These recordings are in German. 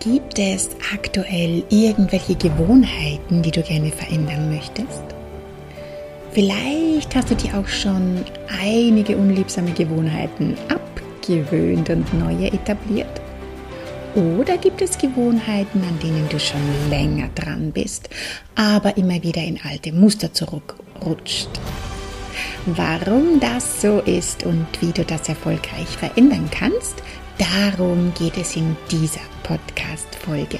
Gibt es aktuell irgendwelche Gewohnheiten, die du gerne verändern möchtest? Vielleicht hast du dir auch schon einige unliebsame Gewohnheiten abgewöhnt und neue etabliert. Oder gibt es Gewohnheiten, an denen du schon länger dran bist, aber immer wieder in alte Muster zurückrutscht? Warum das so ist und wie du das erfolgreich verändern kannst, darum geht es in dieser Podcast-Folge.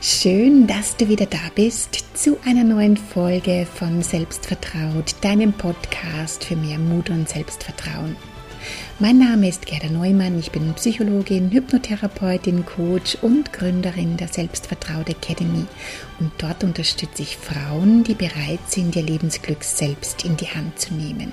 Schön, dass du wieder da bist zu einer neuen Folge von Selbstvertraut, deinem Podcast für mehr Mut und Selbstvertrauen. Mein Name ist Gerda Neumann, ich bin Psychologin, Hypnotherapeutin, Coach und Gründerin der Selbstvertraut Academy und dort unterstütze ich Frauen, die bereit sind, ihr Lebensglück selbst in die Hand zu nehmen.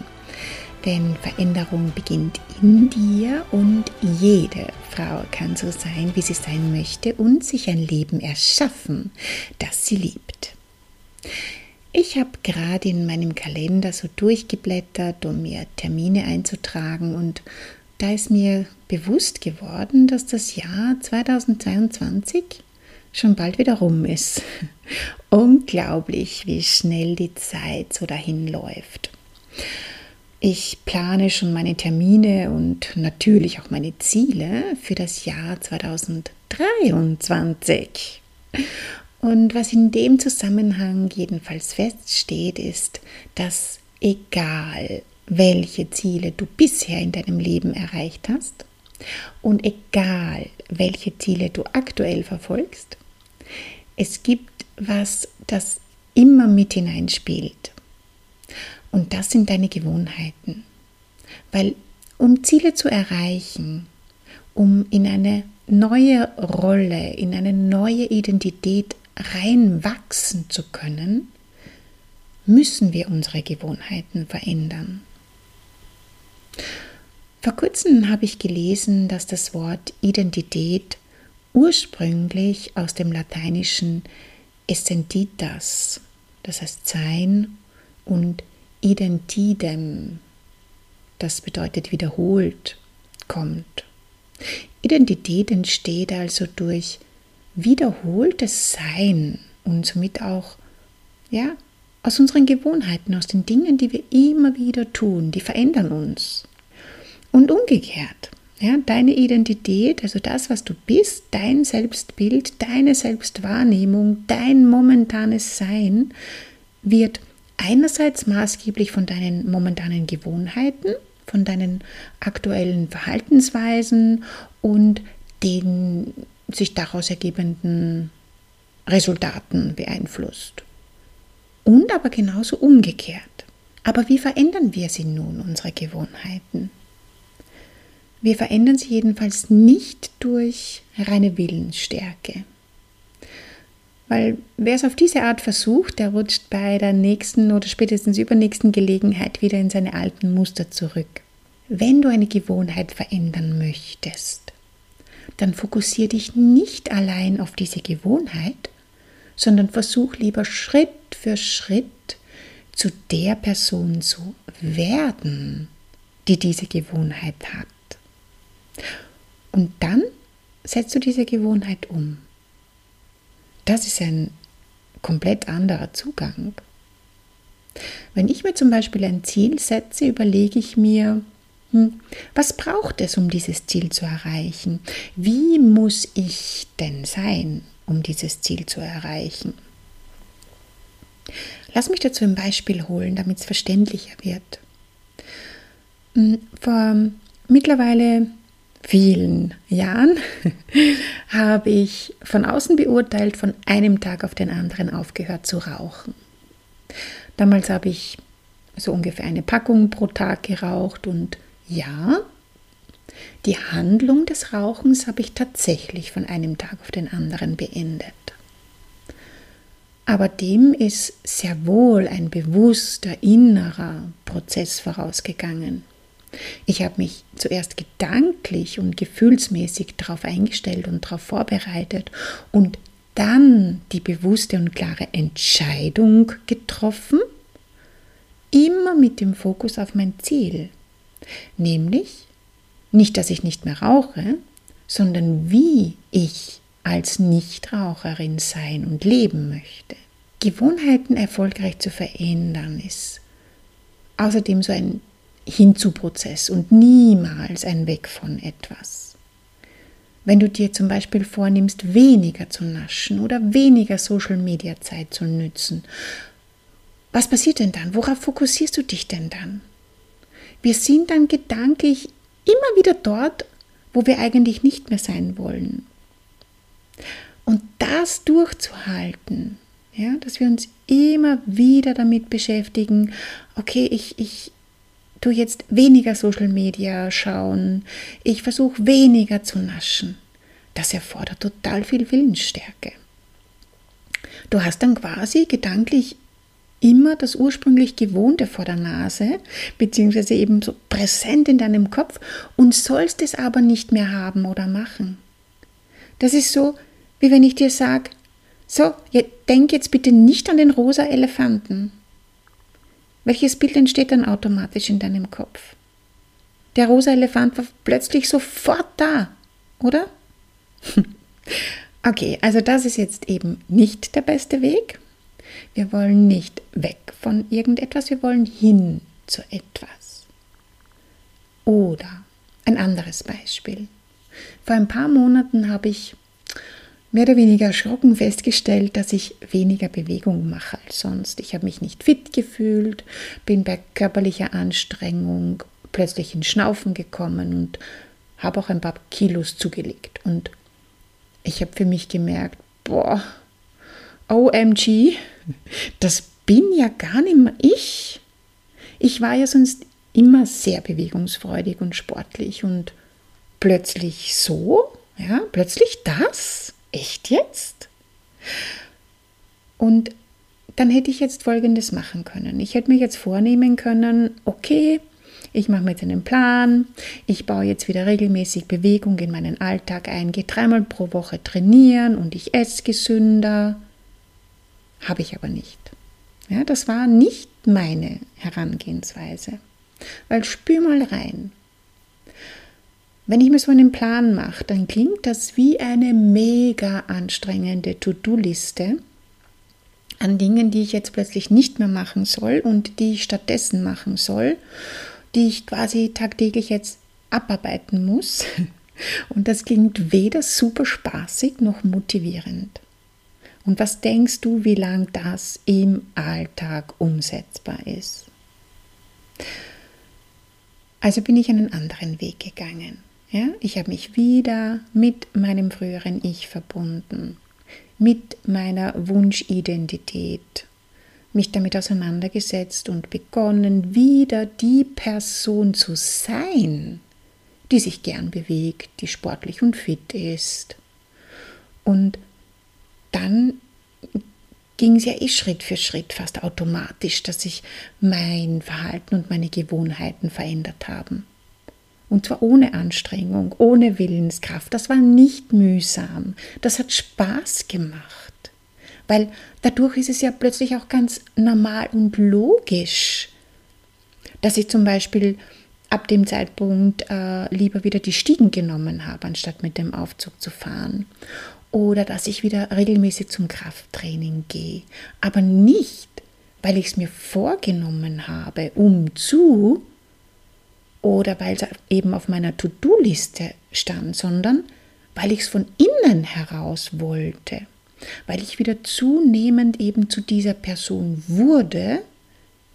Denn Veränderung beginnt in dir und jede Frau kann so sein, wie sie sein möchte und sich ein Leben erschaffen, das sie liebt. Ich habe gerade in meinem Kalender so durchgeblättert, um mir Termine einzutragen und da ist mir bewusst geworden, dass das Jahr 2022 schon bald wieder rum ist. Unglaublich, wie schnell die Zeit so dahin läuft. Ich plane schon meine Termine und natürlich auch meine Ziele für das Jahr 2023. Und was in dem Zusammenhang jedenfalls feststeht, ist, dass egal welche Ziele du bisher in deinem Leben erreicht hast und egal welche Ziele du aktuell verfolgst, es gibt was, das immer mit hineinspielt. Und das sind deine Gewohnheiten. Weil um Ziele zu erreichen, um in eine neue Rolle, in eine neue Identität reinwachsen zu können, müssen wir unsere Gewohnheiten verändern. Vor kurzem habe ich gelesen, dass das Wort Identität ursprünglich aus dem lateinischen essentitas, das heißt sein, und identidem, das bedeutet wiederholt, kommt. Identität entsteht also durch wiederholtes Sein und somit auch, ja, aus unseren Gewohnheiten, aus den Dingen, die wir immer wieder tun, die verändern uns. Und umgekehrt, ja, deine Identität, also das, was du bist, dein Selbstbild, deine Selbstwahrnehmung, dein momentanes Sein, wird einerseits maßgeblich von deinen momentanen Gewohnheiten, von deinen aktuellen Verhaltensweisen und den sich daraus ergebenden Resultaten beeinflusst. Und aber genauso umgekehrt. Aber wie verändern wir sie nun, unsere Gewohnheiten? Wir verändern sie jedenfalls nicht durch reine Willensstärke. Weil wer es auf diese Art versucht, der rutscht bei der nächsten oder spätestens übernächsten Gelegenheit wieder in seine alten Muster zurück. Wenn du eine Gewohnheit verändern möchtest, dann fokussiere dich nicht allein auf diese Gewohnheit, sondern versuch lieber Schritt für Schritt zu der Person zu werden, die diese Gewohnheit hat. Und dann setzt du diese Gewohnheit um. Das ist ein komplett anderer Zugang. Wenn ich mir zum Beispiel ein Ziel setze, überlege ich mir, hm, was braucht es, um dieses Ziel zu erreichen? Wie muss ich denn sein, um dieses Ziel zu erreichen? Lass mich dazu ein Beispiel holen, damit es verständlicher wird. Hm, vor mittlerweile vielen Jahren habe ich von außen beurteilt von einem Tag auf den anderen aufgehört zu rauchen. Damals habe ich so ungefähr eine Packung pro Tag geraucht und ja, die Handlung des Rauchens habe ich tatsächlich von einem Tag auf den anderen beendet. Aber dem ist sehr wohl ein bewusster innerer Prozess vorausgegangen. Ich habe mich zuerst gedanklich und gefühlsmäßig darauf eingestellt und darauf vorbereitet und dann die bewusste und klare Entscheidung getroffen, immer mit dem Fokus auf mein Ziel, nämlich nicht, dass ich nicht mehr rauche, sondern wie ich als Nichtraucherin sein und leben möchte. Gewohnheiten erfolgreich zu verändern ist außerdem so ein Hinzu-Prozess und niemals ein Weg von etwas. Wenn du dir zum Beispiel vornimmst, weniger zu naschen oder weniger Social-Media-Zeit zu nützen, was passiert denn dann? Worauf fokussierst du dich denn dann? Wir sind dann gedanklich immer wieder dort, wo wir eigentlich nicht mehr sein wollen. Und das durchzuhalten, ja, dass wir uns immer wieder damit beschäftigen, okay, ich, ich tue jetzt weniger Social Media schauen, ich versuche weniger zu naschen. Das erfordert total viel Willensstärke. Du hast dann quasi gedanklich immer das ursprünglich Gewohnte vor der Nase, beziehungsweise eben so präsent in deinem Kopf und sollst es aber nicht mehr haben oder machen. Das ist so, wie wenn ich dir sage, so, denk jetzt bitte nicht an den rosa Elefanten. Welches Bild entsteht dann automatisch in deinem Kopf? Der rosa Elefant war plötzlich sofort da, oder? okay, also das ist jetzt eben nicht der beste Weg. Wir wollen nicht weg von irgendetwas, wir wollen hin zu etwas. Oder ein anderes Beispiel. Vor ein paar Monaten habe ich mehr oder weniger erschrocken festgestellt, dass ich weniger Bewegung mache als sonst. Ich habe mich nicht fit gefühlt, bin bei körperlicher Anstrengung plötzlich in Schnaufen gekommen und habe auch ein paar Kilos zugelegt. Und ich habe für mich gemerkt, boah, OMG, das bin ja gar nicht mehr ich. Ich war ja sonst immer sehr bewegungsfreudig und sportlich und plötzlich so, ja, plötzlich das. Echt jetzt? Und dann hätte ich jetzt Folgendes machen können. Ich hätte mir jetzt vornehmen können, okay, ich mache mir jetzt einen Plan, ich baue jetzt wieder regelmäßig Bewegung in meinen Alltag ein, gehe dreimal pro Woche trainieren und ich esse gesünder. Habe ich aber nicht. Ja, das war nicht meine Herangehensweise. Weil spür mal rein. Wenn ich mir so einen Plan mache, dann klingt das wie eine mega anstrengende To-Do-Liste an Dingen, die ich jetzt plötzlich nicht mehr machen soll und die ich stattdessen machen soll, die ich quasi tagtäglich jetzt abarbeiten muss. Und das klingt weder super spaßig noch motivierend. Und was denkst du, wie lang das im Alltag umsetzbar ist? Also bin ich einen anderen Weg gegangen. Ja, ich habe mich wieder mit meinem früheren Ich verbunden, mit meiner Wunschidentität, mich damit auseinandergesetzt und begonnen, wieder die Person zu sein, die sich gern bewegt, die sportlich und fit ist. Und dann ging es ja eh Schritt für Schritt fast automatisch, dass sich mein Verhalten und meine Gewohnheiten verändert haben. Und zwar ohne Anstrengung, ohne Willenskraft. Das war nicht mühsam. Das hat Spaß gemacht. Weil dadurch ist es ja plötzlich auch ganz normal und logisch, dass ich zum Beispiel ab dem Zeitpunkt äh, lieber wieder die Stiegen genommen habe, anstatt mit dem Aufzug zu fahren. Oder dass ich wieder regelmäßig zum Krafttraining gehe. Aber nicht, weil ich es mir vorgenommen habe, um zu, oder weil es eben auf meiner To-Do-Liste stand, sondern weil ich es von innen heraus wollte, weil ich wieder zunehmend eben zu dieser Person wurde,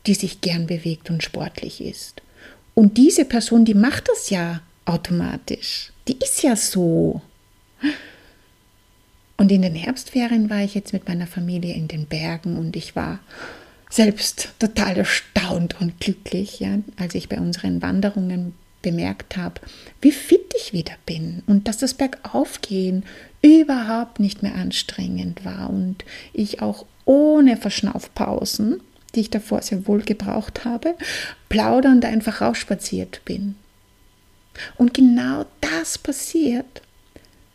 die sich gern bewegt und sportlich ist. Und diese Person, die macht das ja automatisch. Die ist ja so. Und in den Herbstferien war ich jetzt mit meiner Familie in den Bergen und ich war selbst total erstaunt und glücklich, ja, als ich bei unseren Wanderungen bemerkt habe, wie fit ich wieder bin und dass das Bergaufgehen überhaupt nicht mehr anstrengend war und ich auch ohne Verschnaufpausen, die ich davor sehr wohl gebraucht habe, plaudernd einfach rausspaziert bin. Und genau das passiert,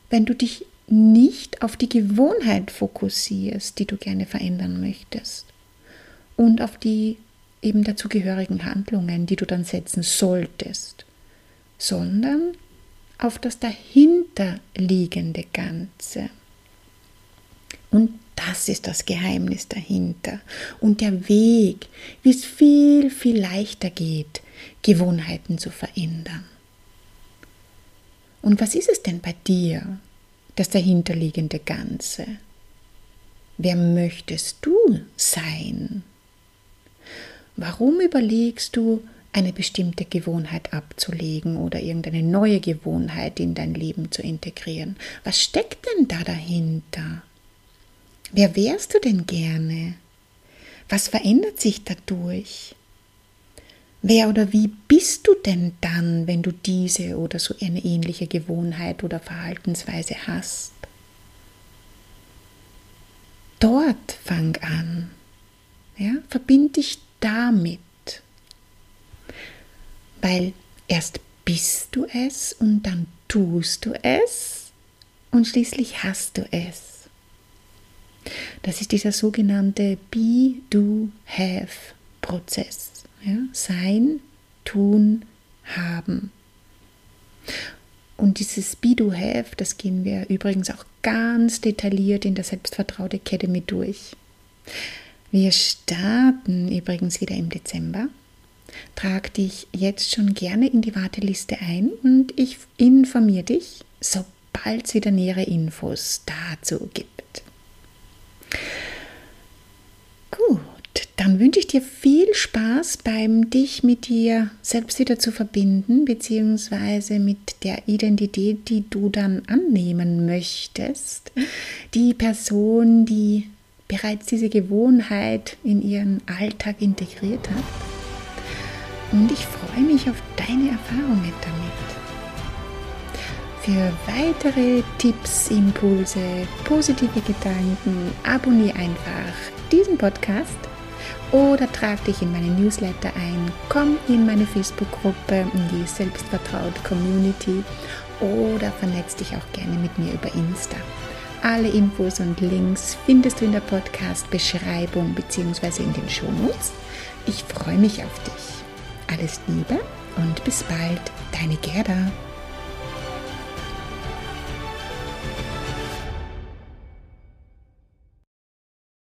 wenn du dich nicht auf die Gewohnheit fokussierst, die du gerne verändern möchtest und auf die eben dazugehörigen Handlungen, die du dann setzen solltest, sondern auf das dahinterliegende Ganze. Und das ist das Geheimnis dahinter und der Weg, wie es viel, viel leichter geht, Gewohnheiten zu verändern. Und was ist es denn bei dir, das dahinterliegende Ganze? Wer möchtest du sein? Warum überlegst du, eine bestimmte Gewohnheit abzulegen oder irgendeine neue Gewohnheit in dein Leben zu integrieren? Was steckt denn da dahinter? Wer wärst du denn gerne? Was verändert sich dadurch? Wer oder wie bist du denn dann, wenn du diese oder so eine ähnliche Gewohnheit oder Verhaltensweise hast? Dort fang an. Ja, verbind dich damit. Weil erst bist du es und dann tust du es und schließlich hast du es. Das ist dieser sogenannte Be, Do, Have Prozess. Ja? Sein, Tun, Haben. Und dieses Be, Do, Have, das gehen wir übrigens auch ganz detailliert in der Selbstvertraut Academy durch. Wir starten übrigens wieder im Dezember. Trag dich jetzt schon gerne in die Warteliste ein und ich informiere dich, sobald es wieder nähere Infos dazu gibt. Gut, dann wünsche ich dir viel Spaß beim dich mit dir selbst wieder zu verbinden, beziehungsweise mit der Identität, die du dann annehmen möchtest. Die Person, die bereits diese Gewohnheit in ihren Alltag integriert hat. Und ich freue mich auf deine Erfahrungen damit. Für weitere Tipps, Impulse, positive Gedanken abonniere einfach diesen Podcast oder trag dich in meine Newsletter ein, komm in meine Facebook-Gruppe, in die Selbstvertraut Community oder vernetz dich auch gerne mit mir über Insta. Alle Infos und Links findest du in der Podcast-Beschreibung bzw. in den Shownotes. Ich freue mich auf dich. Alles Liebe und bis bald, deine Gerda.